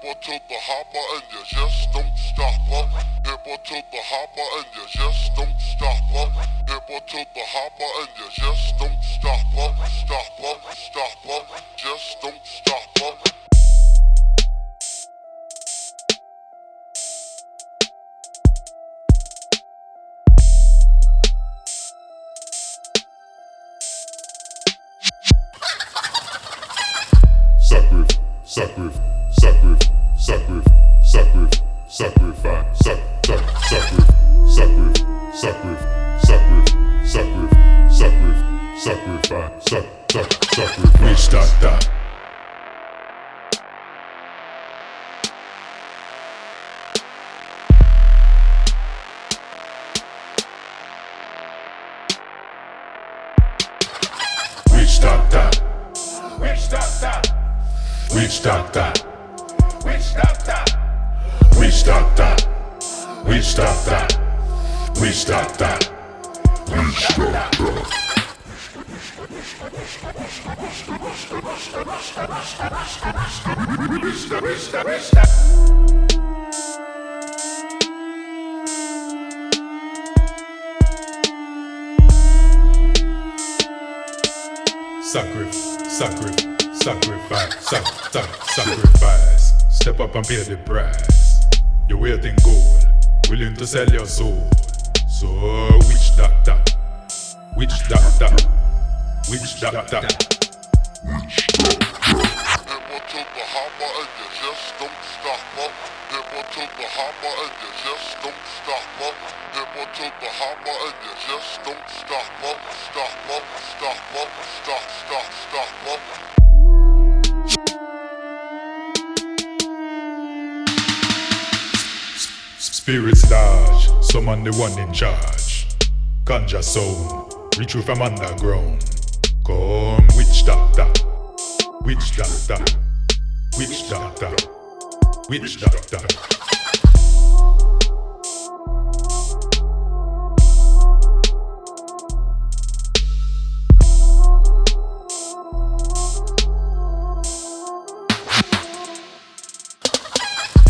Hip to the hopper and you just don't stop up. Hip to the hopper and you just don't stop up. Hip to the hopper and you just don't stop up. Stop up, stop up, just don't stop up. Sacri- sacri- sacri- sacri- sacri- sacrifice, sac- sac- sac- sac- sacrifice. Witch doctor. Witch doctor. Witch doctor, Witch doctor. witch doctor, Witch doctor. Witch doctor. Witch. Sacrifice, sacrifice, sacrifice, sac, sac, sacrifice. Step up and pay the price. You're waiting gold, willing to sell your soul. So, witch doctor, witch doctor, witch doctor. Hip to the hopper and you just don't stop up. Hip to hopper and you just don't stop up. Hip to hopper and you just don't stop up. Stop up, stop up, stop, stop, Spirits large, summon the one in charge. Conjure sound, you from underground. Come, witch doctor, witch doctor, witch doctor, witch doctor.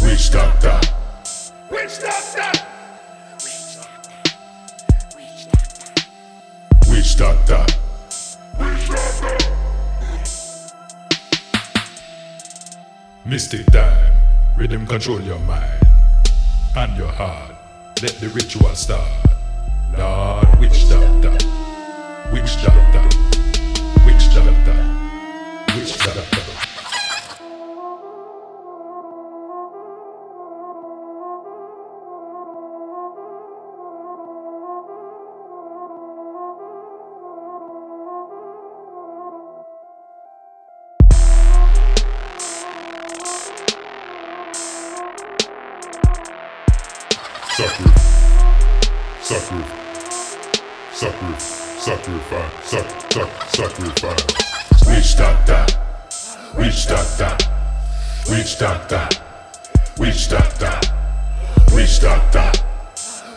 Witch doctor, doctor, witch doctor. Mystic time, rhythm control your mind and your heart. Let the ritual start. Lord, witch doctor, witch doctor, witch doctor, witch doctor. Sacri- sacri- sacri- sacrifice, sac- sac- sacrifice. Witch doctor, witch doctor, witch doctor, witch doctor, witch doctor,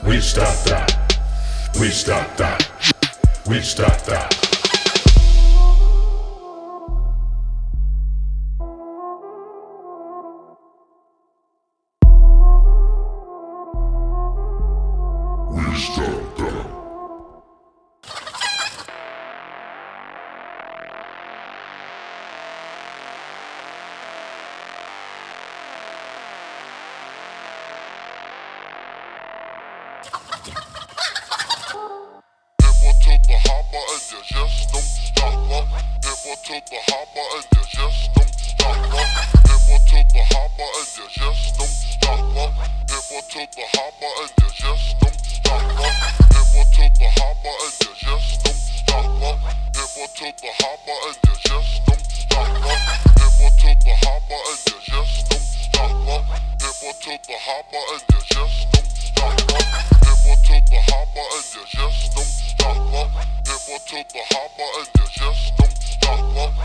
witch doctor, witch doctor, witch doctor. Hip you just don't stop up. Hip to the hopper and you just don't stop up. Hip to the hopper and you just don't stop up. Hip to the hopper and you just don't stop up. Hip to the hopper and you just don't stop up. Hip to the hopper and you just don't stop up. Hip to the hopper and you just don't stop up. Hip to the hopper and to the hopper and you just don't stop.